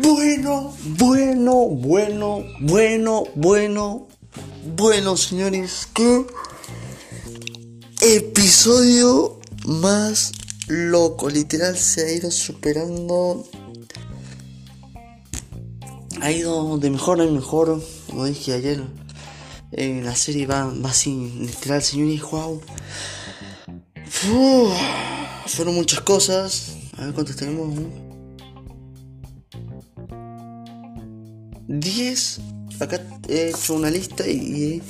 Bueno, bueno, bueno, bueno, bueno, bueno, señores, ¿qué episodio más loco? Literal se ha ido superando. Ha ido de mejor en mejor, como dije ayer. En la serie va, va así, literal, señores, wow. fueron muchas cosas. A ver cuántos tenemos. 10. Acá he hecho una lista y,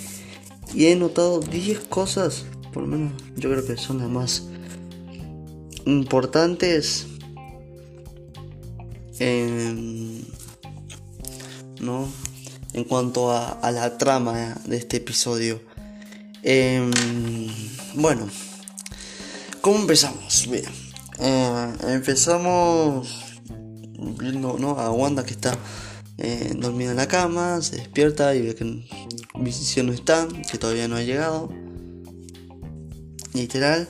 he notado 10 cosas. Por lo menos yo creo que son las más importantes. En, ¿no? en cuanto a, la trama de este episodio. Eh, bueno, ¿cómo empezamos? Bien, eh, empezamos viendo ¿no? a Wanda que está eh, dormida en la cama, se despierta y ve que Visión no está, que todavía no ha llegado. Literal.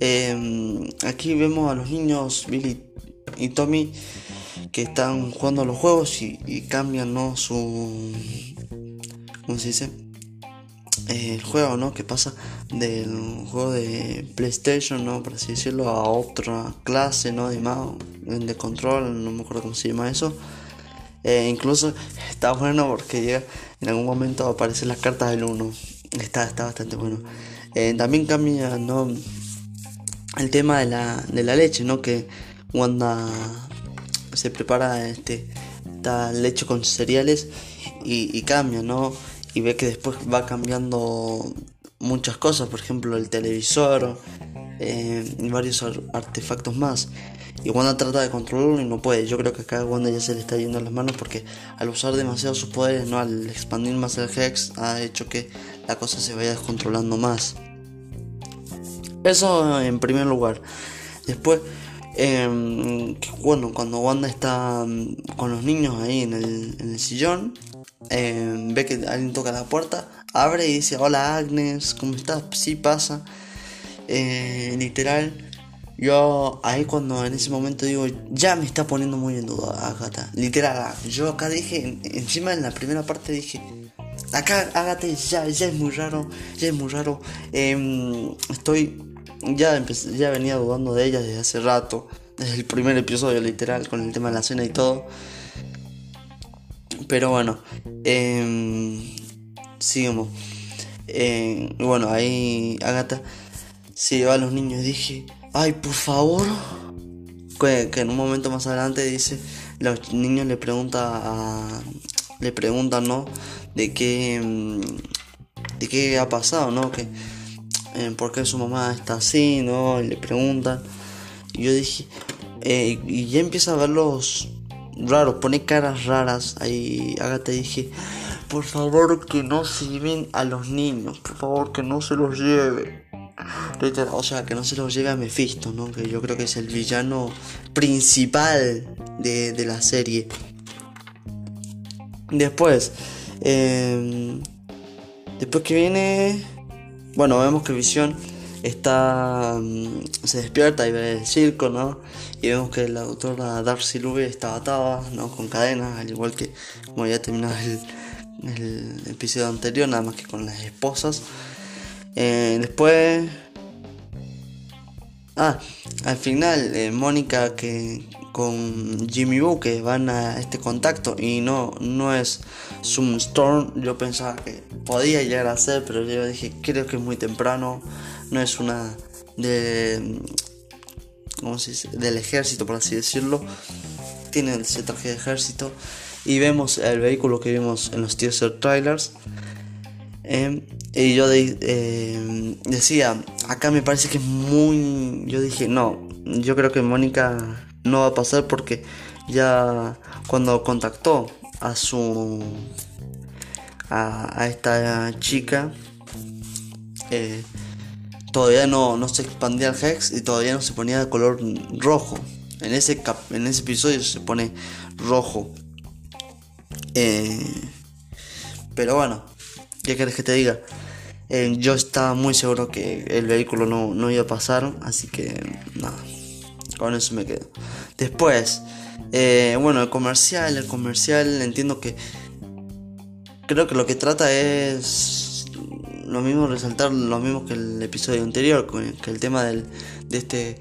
Eh, aquí vemos a los niños Billy y Tommy que están jugando los juegos y, cambian ¿no? su... ¿Cómo se dice? El juego, ¿no? Que pasa del juego de PlayStation, ¿no? Por así decirlo, a otra clase, ¿no? De de control, no me acuerdo cómo se llama eso. Eh, incluso está bueno porque llega, en algún momento aparecen las cartas del 1. Está, está bastante bueno. Eh, también cambia ¿no? el tema de la, de la leche, ¿no? Que Wanda se prepara este, esta leche con cereales y, cambia, ¿no? Y ve que después va cambiando muchas cosas, por ejemplo el televisor eh, y varios artefactos más. Y Wanda trata de controlarlo y no puede. Yo creo que acá Wanda ya se le está yendo las manos porque al usar demasiado sus poderes, ¿no? al expandir más el Hex, ha hecho que la cosa se vaya descontrolando más. Eso en primer lugar. Después, eh, bueno, cuando Wanda está con los niños ahí en el, en el sillón, eh, ve que alguien toca la puerta, abre y dice, hola Agnes, ¿cómo estás? Sí pasa. Eh, literal yo ahí cuando en ese momento digo, ya me está poniendo muy en duda Agatha. Literal, yo acá dije, encima en la primera parte dije, acá Agatha ya, ya es muy raro, ya es muy raro. Eh, estoy, ya, empecé, ya venía dudando de ella desde hace rato, desde el primer episodio literal, con el tema de la cena y todo. Pero bueno, eh, sigamos. Eh, bueno, ahí Agatha se lleva a los niños. Dije, ay, por favor. Que, en un momento más adelante dice, los niños le pregunta a, le preguntan, ¿no? De qué, de qué ha pasado, ¿no? Que, eh, su mamá está así, ¿no? Y le preguntan. Y yo dije, eh, y ya empieza a verlos raros, pone caras raras. Ahí Agatha dije, por favor que no se lleven a los niños, por favor que no se los lleve. O sea, que no se los lleve a Mephisto, ¿no? Que yo creo que es el villano principal de, de la serie. Después, eh, después que viene, bueno, vemos que Visión está, se despierta y ve el circo, ¿no? Y vemos que la doctora Darcy Lube está atada, ¿no? Con cadenas, al igual que como ya terminó el, el episodio anterior, nada más que con las esposas. Eh, después. Ah, al final, eh, Mónica que con Jimmy Boo que van a este contacto y no, no es Storm. Yo pensaba que podía llegar a ser, pero yo dije, creo que es muy temprano. No es una de. ¿Cómo se dice? Del ejército, por así decirlo. Tiene ese traje de ejército. Y vemos el vehículo que vimos en los teaser trailers. Eh, y yo eh, decía, acá me parece que es muy... Yo dije, no, yo creo que Mónica no va a pasar porque ya cuando contactó a su... a, a esta chica, eh, todavía no, no se expandía el Hex y todavía no se ponía de color rojo. En ese, en ese episodio se pone rojo. Eh, pero bueno, ¿qué querés que te diga? Eh, yo estaba muy seguro que el vehículo no, no, iba a pasar, así que nada, con eso me quedo. Después, Eh, bueno, el comercial, el comercial, entiendo que creo que lo que trata es lo mismo, resaltar lo mismo que el episodio anterior, que el tema del, de este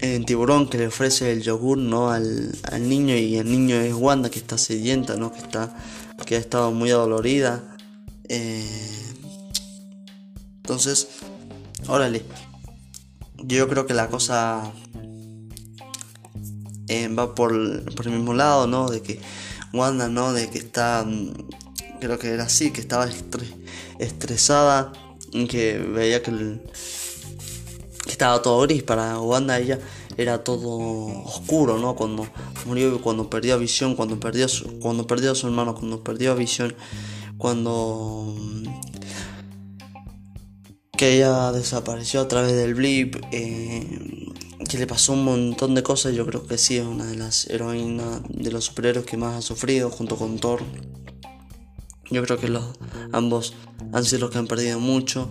eh, tiburón que le ofrece el yogur ¿no? Al, al, niño y el niño es Wanda que está sedienta, ¿no? que, está, que ha estado muy adolorida. Eh, entonces, órale, yo creo que la cosa eh, va por, por, el mismo lado, ¿no? De que Wanda, ¿no? De que está, mm, creo que era así, que estaba estresada, que veía que, estaba todo gris. Para Wanda ella era todo oscuro, ¿no? Cuando murió, cuando perdió visión, cuando perdió, cuando perdió a su hermano, cuando perdió visión, cuando mm, que ella desapareció a través del blip, eh, que le pasó un montón de cosas, yo creo que sí es una de las heroínas de los superhéroes que más ha sufrido junto con Thor. Yo creo que los ambos han sido los que han perdido mucho.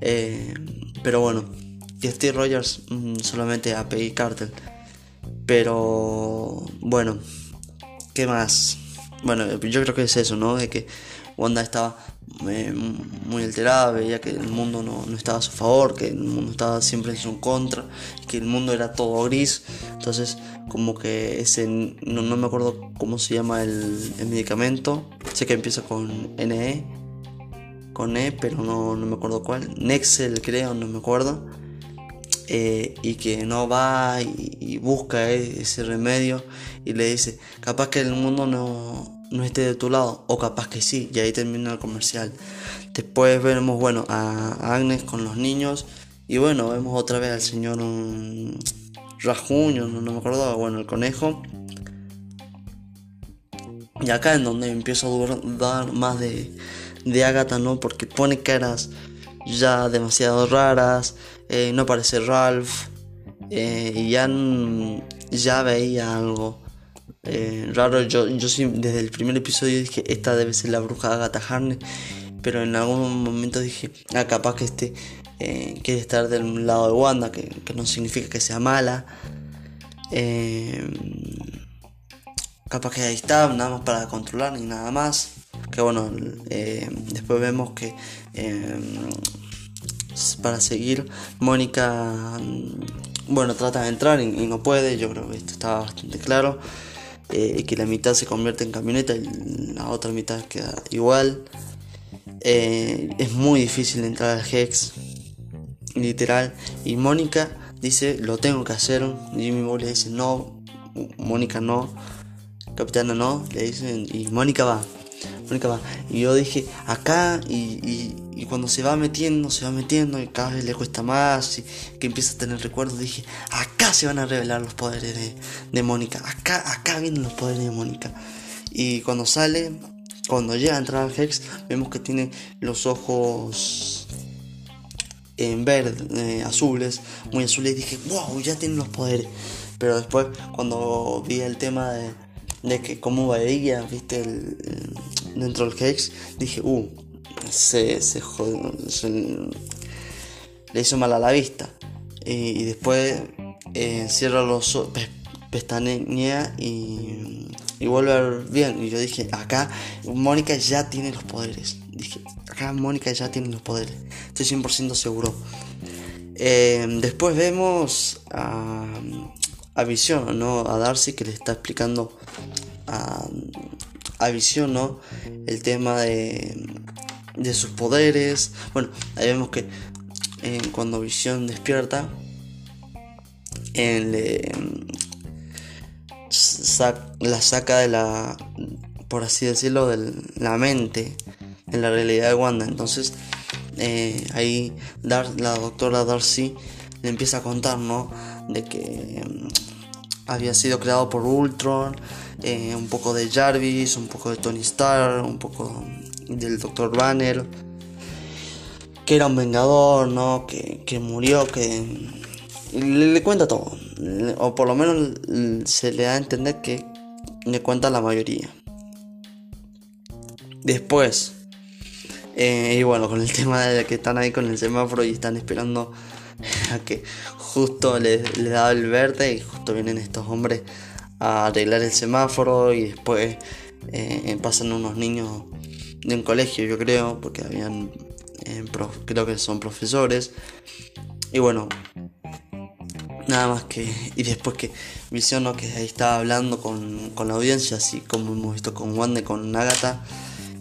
Eh, pero bueno, y Steve Rogers mm, solamente a Peggy Carter. Pero bueno, ¿qué más? Bueno, yo creo que es eso, ¿no? De que Wanda estaba eh, muy alterada, veía que el mundo no, estaba a su favor, que el mundo estaba siempre en su contra, que el mundo era todo gris. Entonces, como que ese, no, me acuerdo cómo se llama el, medicamento, sé que empieza con NE, con E, pero no, me acuerdo cuál, Nexel creo, no me acuerdo. Eh, y que no va y, busca ese remedio y le dice, capaz que el mundo no, no esté de tu lado, o capaz que sí, y ahí termina el comercial. Después vemos, bueno, a Agnes con los niños, y bueno, vemos otra vez al señor um, Rajuño, no, me acuerdo, bueno, el conejo. Y acá en donde empiezo a dudar más de, de Agatha, ¿no? Porque pone caras ya demasiado raras, eh, no parece Ralph, eh, y ya, ya veía algo eh, raro. Yo, yo sí, desde el primer episodio dije, esta debe ser la bruja Agatha Harness. Pero en algún momento dije, ah, capaz que este eh, quiere estar del lado de Wanda, que, no significa que sea mala. Eh, capaz que ahí está, nada más para controlar ni nada más. Que bueno, después vemos que para seguir, Mónica, bueno, trata de entrar y, y no puede. Yo creo que esto está bastante claro. Eh, que la mitad se convierte en camioneta y la otra mitad queda igual. Eh, es muy difícil entrar al Hex, literal. Y Mónica dice, lo tengo que hacer. Jimmy Ball le dice, no, Mónica no, Capitana no, le dicen, y Mónica va. Mónica va. Y yo dije, acá, y, y cuando se va metiendo, se va metiendo y cada vez le cuesta más y que empieza a tener recuerdos, dije, acá se van a revelar los poderes de, Mónica, acá, acá vienen los poderes de Mónica. Y cuando sale, cuando llega a entrar al Hex, vemos que tiene los ojos en verde, eh, azules, muy azules, y dije, wow, ya tiene los poderes. Pero después, cuando vi el tema de, de que cómo veía, viste, dentro del Hex, dije, uh, se, se, le hizo mal a la vista. Y, después eh, cierra los ojos, y, y vuelve a ver bien. Y yo dije, acá Mónica ya tiene los poderes. Dije, acá Mónica ya tiene los poderes. Estoy 100% seguro. Eh, después vemos a, a Visión, ¿no? A Darcy que le está explicando a, a Visión, ¿no? El tema de, de sus poderes. Bueno, ahí vemos que eh, cuando Visión despierta, la saca de la, por así decirlo, de la mente, en la realidad de Wanda. Entonces, eh, ahí Dar, la doctora Darcy le empieza a contar, ¿no? De que mm, había sido creado por Ultron, eh, un poco de Jarvis, un poco de Tony Stark, un poco del Dr. Banner, que era un vengador, ¿no? Que, que murió, que le, cuenta todo, o por lo menos se le da a entender que le cuenta la mayoría. Después, eh, y bueno, con el tema de que están ahí con el semáforo y están esperando a que justo le, le da el verde y justo vienen estos hombres a arreglar el semáforo y después eh, pasan unos niños de un colegio, yo creo, porque habían, eh, creo que son profesores. Y bueno, nada más que. Y después que visiono que ahí estaba hablando con, la audiencia, así como hemos visto con Wanda y con Agatha.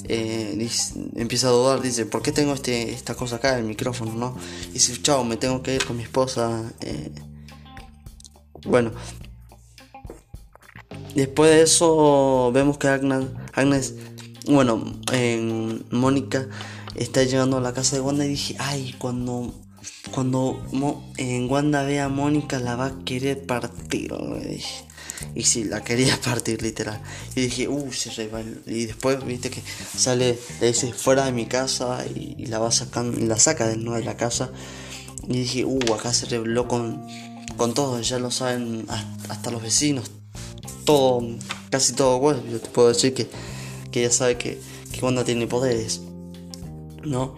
Eh, empieza a dudar, dice, ¿por qué tengo este, esta cosa acá, el micrófono, no? Y dice, chao, me tengo que ir con mi esposa. Eh. Bueno, después de eso vemos que Agnes, Agnes bueno, en Mónica está llegando a la casa de Wanda y dije, ay, cuando cuando en Wanda ve a Mónica la va a querer partir. Y sí, la quería partir literal. Y dije, uh, se Y después, viste que sale, le dice fuera de mi casa y, la va sacando, la saca de nuevo de la casa. Y dije, uh, acá se reveló con, con todo, ya lo saben hasta los vecinos. Todo, casi todo, bueno, yo te puedo decir que, que ella sabe que, que Wanda tiene poderes. ¿No?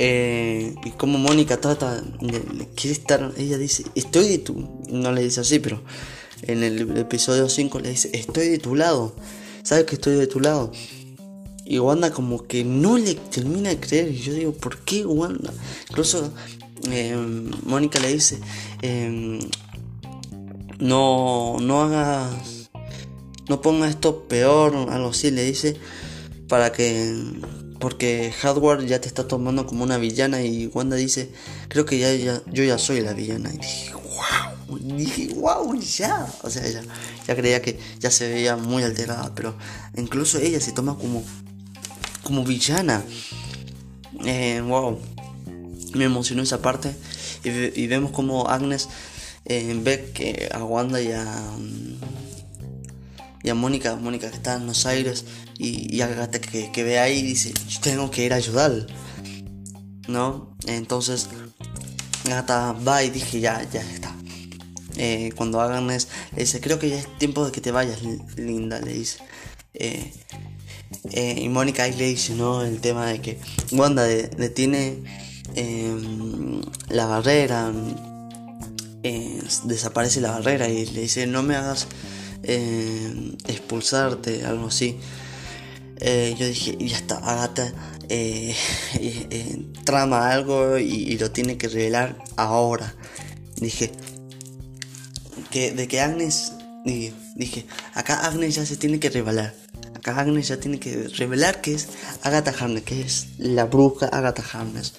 Eh, y como Mónica trata, quiere estar, ella dice, estoy de tu, no le dice así, pero en el episodio 5 le dice, estoy de tu lado, sabes que estoy de tu lado. Y Wanda como que no le termina de creer. Y yo digo, ¿por qué Wanda? Incluso em, Mónica le dice, em, no, no hagas, no ponga esto peor, algo así, le dice, para que porque Hardware ya te está tomando como una villana y Wanda dice, creo que ya, yo ya soy la villana. Y dije, wow, dije, wow, ya. O sea, ella ya creía que ya se veía muy alterada, pero incluso ella se toma como, como villana. Eh, wow, me emocionó esa parte y, vemos como Agnes eh, ve que a Wanda y a, Mónica, Mónica que está en Buenos Aires, y, y que, que, ve ahí y dice, yo tengo que ir a ayudar, ¿no? Entonces Agatha va y dije, ya, ya está. Eh, cuando Agnes le dice, creo que ya es tiempo de que te vayas, linda, le dice. Eh, eh, y Mónica ahí le dice, ¿no? El tema de que Wanda detiene em, la barrera, desaparece la barrera y le dice, no me hagas expulsarte, algo así. Eh, yo dije, ya está, Agatha eh, eh, trama algo y, lo tiene que revelar ahora. Dije, que de que Agnes, dije, acá Agnes ya se tiene que revelar. Acá Agnes ya tiene que revelar que es Agatha Harness, que es la bruja Agatha Harness.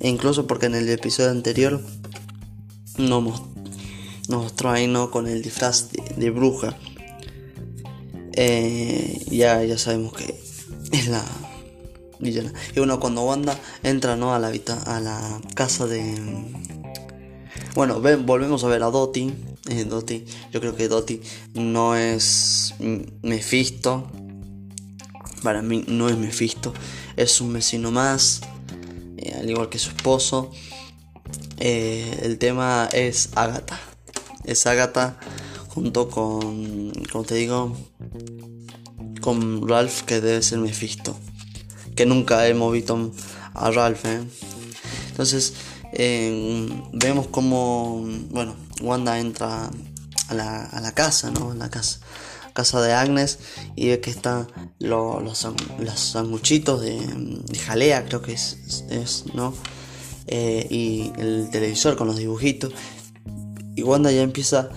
E incluso porque en el episodio anterior nos, no con el disfraz de bruja. Eh, ya, ya sabemos que es la villana. Y bueno, cuando Wanda entra ¿no? a, la, a la casa de... Bueno, volvemos a ver a Dottie. Eh. Yo creo que Dottie no es Mephisto. Para mí no es Mephisto. Es un vecino más. Eh, al igual que su esposo. el tema es Agatha. Es Agatha junto con, como te digo, con Ralph que debe ser Mephisto. Que nunca hemos visto a Ralph. ¿eh? Entonces vemos como, bueno, Wanda entra a la, a la casa, ¿no? la casa, casa de Agnes y ve que están los, los, sanguchitos de, jalea, creo que es, es ¿no? Eh, y el televisor con los dibujitos. Y Wanda ya empieza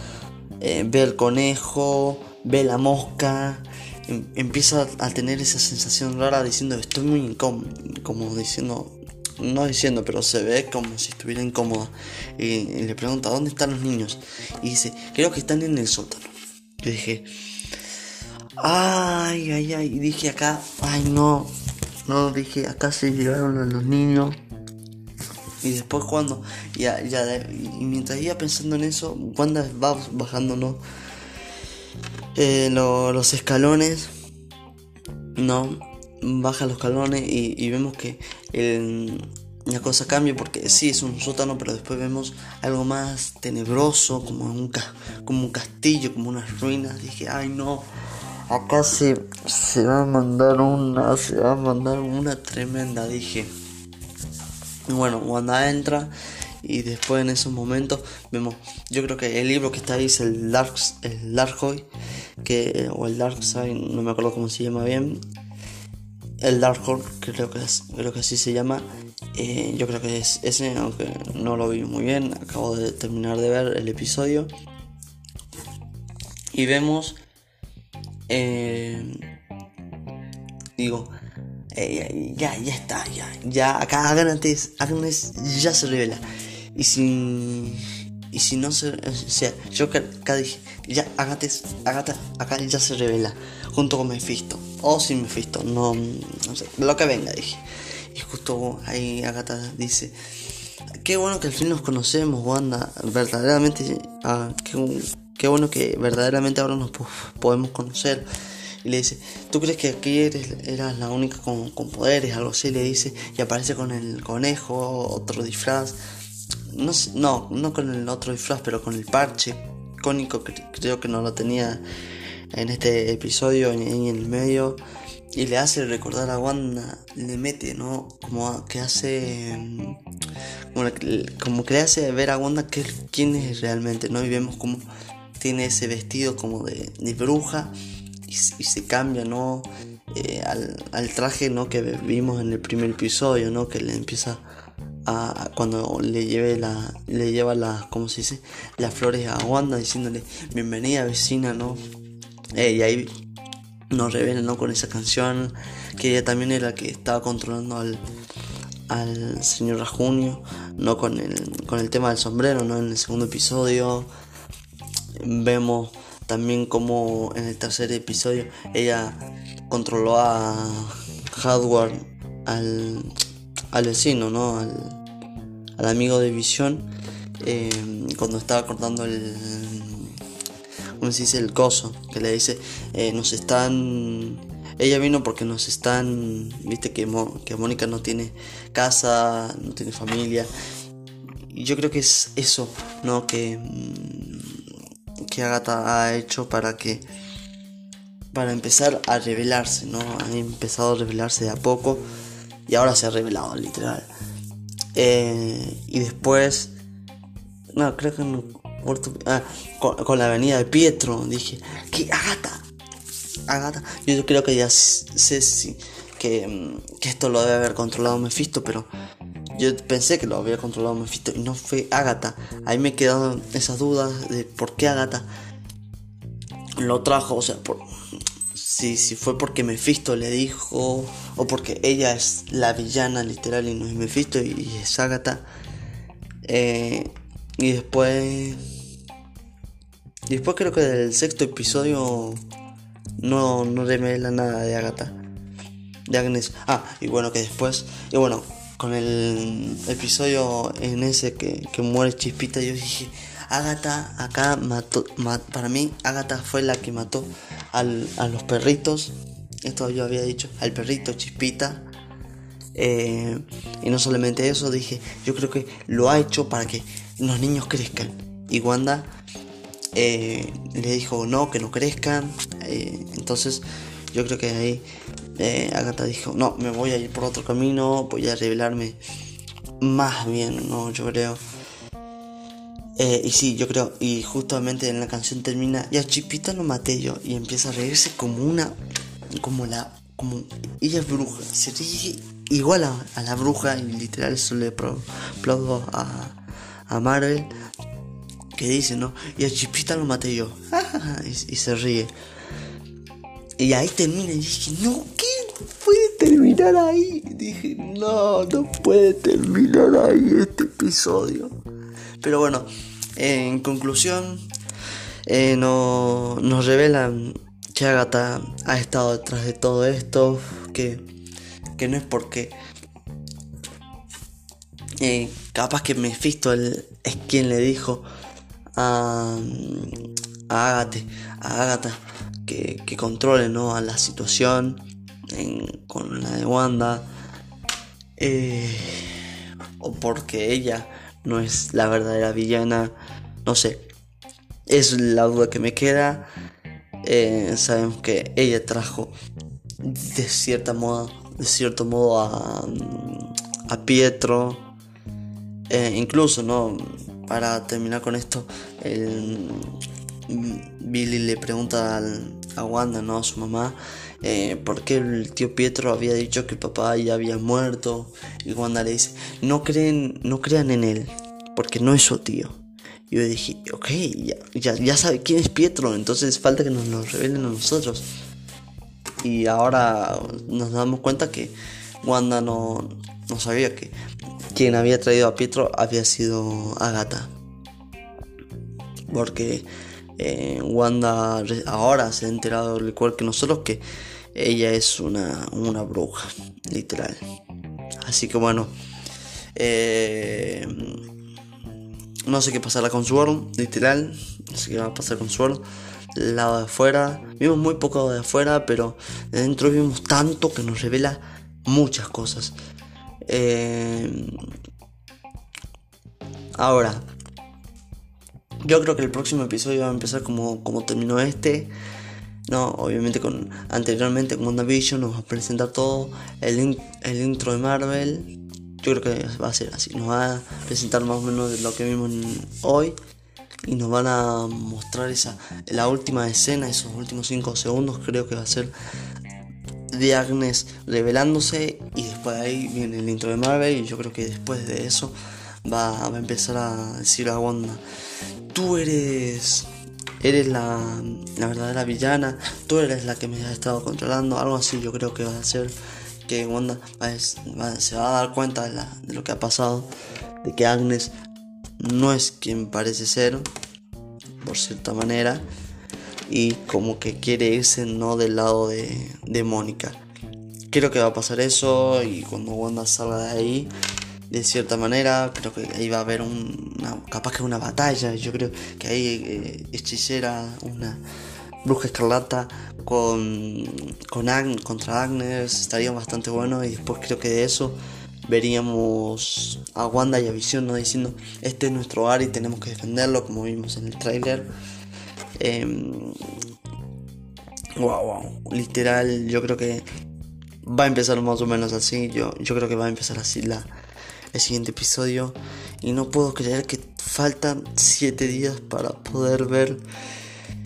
eh, ve el conejo, ve la mosca, em, empieza a tener esa sensación rara diciendo estoy muy incómodo, como diciendo, no diciendo, pero se ve como si estuviera incómoda. Y, le pregunta, ¿dónde están los niños? Y dice, creo que están en el sótano. Yo dije, ay, ay, ay, y dije acá, ay no, no, dije, acá se llevaron a los niños. Y después cuando, ya, ya, y mientras iba pensando en eso, Wanda va bajando, ¿no? Eh, los escalones, ¿no? Baja los escalones y, vemos que la cosa cambia porque sí es un sótano, pero después vemos algo más tenebroso, como un, como un castillo, como unas ruinas. Dije, ay no, acá se, se va a mandar una, se va a mandar una tremenda, dije. Bueno, Wanda entra y después en esos momentos vemos, yo creo que el libro que está ahí es el Dark, el Darkhoy, que, o el Dark Side, no me acuerdo cómo se llama bien, el Dark Horse, creo que, es, creo que así se llama. Eh, yo creo que es ese, aunque no lo vi muy bien. Acabo de terminar de ver el episodio. Y vemos. Eh, digo. Eh, ya, ya está, ya. Ya, acá Agnes, Agnes ya se revela. Y si. Y si no se. O sea, yo acá dije. Ya, Agates, Agatha, acá ya se revela. Junto con Mephisto o sin Mephisto, no, no sé, lo que venga, dije. Y justo ahí Agatha dice, qué bueno que al fin nos conocemos, Wanda, verdaderamente, ah, qué, bueno que verdaderamente ahora nos podemos conocer. Y le dice, ¿tú crees que aquí eres, eras la única con, poderes? Algo así le dice. Y aparece con el conejo, otro disfraz. No, no, no con el otro disfraz, pero con el parche cónico que creo que no lo tenía en este episodio en, el medio y le hace recordar a Wanda, le mete, ¿no? Como que hace. Como, que le hace ver a Wanda que, quién es realmente, ¿no? Y vemos como tiene ese vestido como de, bruja y, se cambia, ¿no? Eh, al, traje, ¿no? Que vimos en el primer episodio, ¿no? Que le empieza a. Cuando le, lleve la, le lleva las. ¿Cómo se dice? Las flores a Wanda diciéndole, bienvenida vecina, ¿no? Y ahí nos revelan ¿no? con esa canción que ella también era la que estaba controlando al, al señor Rajunio, no con el, con el tema del sombrero, ¿no? En el segundo episodio vemos también como en el tercer episodio ella controló a Hardware, al, al vecino, ¿no? Al, amigo de Visión, eh, cuando estaba cortando el, como se dice? El coso, que le dice, eh, nos están... Ella vino porque nos están, viste que, que Mónica no tiene casa, no tiene familia. Y yo creo que es eso, ¿no? Que, mm, que Agatha ha hecho para que para empezar a revelarse, ¿no? Ha empezado a revelarse de a poco y ahora se ha revelado, literal. Eh, y después, no, creo que no, Ah, con, la avenida de Pietro. Dije, ¿qué? Agata. Agata. Yo creo que ya sé si, que, que, esto lo debe haber controlado Mephisto, pero yo pensé que lo había controlado Mephisto y no fue Agatha. Ahí me quedaron esas dudas de por qué Agatha lo trajo. O sea, por, si, si fue porque Mephisto le dijo o porque ella es la villana literal y no es Mephisto y, es Agatha. Eh, y después. Después creo que del sexto episodio no, no revela nada de Agatha. De Agnes. Ah, y bueno que después. Y bueno, con el episodio en ese que, muere Chispita, yo dije. Agatha acá mató. para mí, Agatha fue la que mató a los perritos. Esto yo había dicho. Al perrito Chispita. Eh, y no solamente eso, dije, yo creo que lo ha hecho para que los niños crezcan. Y Wanda eh, le dijo no, que no crezcan. Eh, entonces yo creo que ahí eh, Agatha dijo, no, me voy a ir por otro camino, voy a revelarme más bien, no, yo creo. y sí, yo creo, y justamente en la canción termina, y a Chipita lo maté yo, y empieza a reírse como una, como la, como, ella es bruja, se ríe igual a, la bruja, y literal eso le aplaudo a, a Marvel que dice, ¿no? Y a Chipita lo maté yo. y, se ríe. Y ahí termina y dije, no, terminar ahí. dije, no, no puede terminar ahí este episodio. Pero bueno, en conclusión, eh, no, nos revelan que Agatha ha estado detrás de todo esto, que, que no es porque eh, capaz que Mephisto es quien le dijo a, a Agatha, que, controle ¿no? a la situación con la de Wanda. Eh, o porque ella no es la verdadera villana. No sé. Es la duda que me queda. Eh, sabemos que ella trajo de cierta modo, de cierto modo a, a Pietro Eh, incluso, ¿no? Para terminar con esto, el, Billy le pregunta a Wanda, ¿no? A su mamá, eh, por qué el tío Pietro había dicho que papá ya había muerto. Y Wanda le dice, no, creen, no crean en él, porque no es su tío. Y yo dije, ok, ya, ya, sabe quién es Pietro, entonces falta que nos lo revelen a nosotros. Y ahora nos damos cuenta que Wanda no, no sabía que quien había traído a Pietro había sido Agatha. Porque Wanda ahora se ha enterado, al igual que nosotros, que ella es una, una bruja, literal. Así que bueno, eh, no sé qué pasará con Sword, literal. No sé qué va a pasar con Sword. Lado de afuera. Vimos muy poco de afuera, pero de dentro vimos tanto que nos revela muchas cosas. Eh, ahora, yo creo que el próximo episodio va a empezar como, como terminó este. No, obviamente con anteriormente con WandaVision nos va a presentar todo el, el intro de Marvel yo creo que va a ser así. Nos va a presentar más o menos lo que vimos hoy. Y nos van a mostrar esa la última escena, esos últimos 5 segundos. Creo que va a ser de Agnes revelándose. Y después de ahí viene el intro de Marvel. Y yo creo que después de eso va, a empezar a decir a Wanda: Tú eres eres la, la, verdadera villana, tú eres la que me ha estado controlando, algo así yo creo que va a ser que Wanda se va a dar cuenta de, lo que ha pasado, de que Agnes no es quien parece ser, por cierta manera, y como que quiere irse no del lado de, de Mónica. Creo que va a pasar eso y cuando Wanda salga de ahí, de cierta manera, creo que ahí va a haber una, capaz que una batalla, yo creo que ahí eh, hechicera, una Bruja Escarlata con, con contra Agnes estaría bastante bueno y después creo que de eso veríamos a Wanda y a Visión ¿no? diciendo este es nuestro hogar y tenemos que defenderlo como vimos en el tráiler wow wow literal yo creo que va a empezar más o menos así yo, yo creo que va a empezar así la, el siguiente episodio y no puedo creer que faltan 7 días para poder ver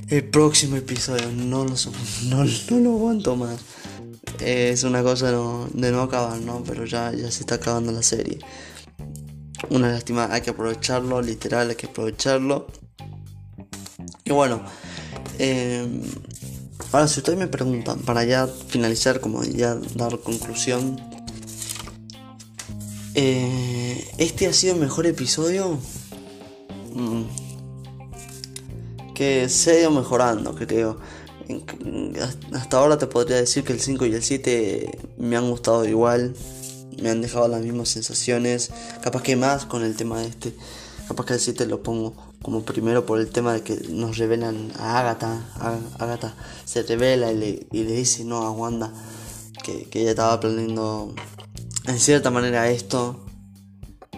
el próximo episodio. No lo, no, no lo aguanto más. Es una cosa de no acabar, ¿no? Pero ya, ya se está acabando la serie. Una lástima, hay que aprovecharlo, literal, hay que aprovecharlo. Y bueno, em, ahora si ustedes me preguntan, para ya finalizar, como ya dar conclusión, eh, ¿este ha sido el mejor episodio? Mm, que se ha ido mejorando, creo. Hasta ahora te podría decir que el 5 y el 7 me han gustado igual, me han dejado las mismas sensaciones, capaz que más con el tema de este, capaz que el 7 lo pongo como primero por el tema de que nos revelan a Agatha, Agatha se revela y le, y le dice no a Wanda que, que ella estaba planeando en cierta manera esto,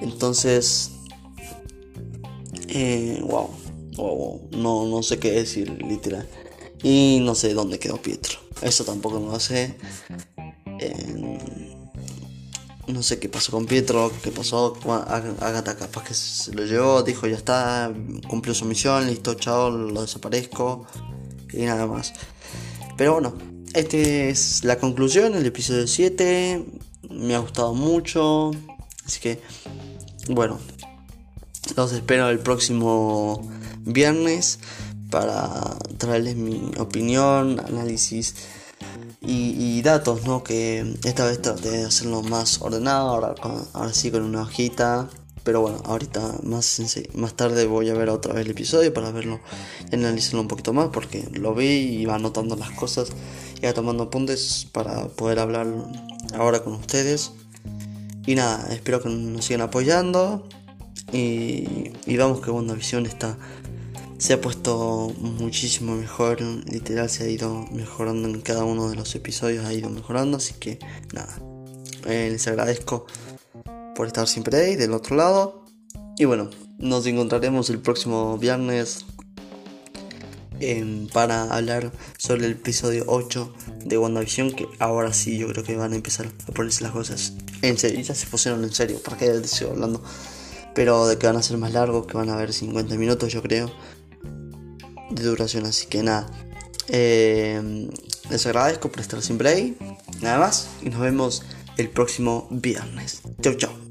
entonces, eh, wow no, no sé qué decir, literal. Y no sé dónde quedó Pietro. Eso tampoco lo sé. no sé qué pasó con Pietro, qué pasó. Agatha capaz que se lo llevó, dijo ya está, cumplió su misión, listo, chao, lo desaparezco. Y nada más. Pero bueno, esta es la conclusión, el episodio 7. Me ha gustado mucho. Así que, bueno, los espero el próximo viernes para traerles mi opinión, análisis y, datos, ¿no? Que esta vez traté de hacerlo más ordenado, ahora, ahora sí con una hojita. Pero bueno, ahorita más, más tarde voy a ver otra vez el episodio para verlo analizarlo un poquito más porque lo vi y iba anotando las cosas, iba tomando apuntes para poder hablar ahora con ustedes. Y nada, espero que nos sigan apoyando. Y, vamos que visión está se ha puesto muchísimo mejor, literal se ha ido mejorando en cada uno de los episodios, ha ido mejorando, así que nada, eh, les agradezco por estar siempre ahí del otro lado. Y bueno, nos encontraremos el próximo viernes para hablar sobre el episodio 8 de WandaVision, que ahora sí yo creo que van a empezar a ponerse las cosas en serio, ya se pusieron en serio, para que estoy hablando pero de que van a ser más largos, que van a haber 50 minutos yo creo de duración, así que nada. Eh, les agradezco por estar siempre ahí. Nada más. Y nos vemos el próximo viernes. Chau, chau.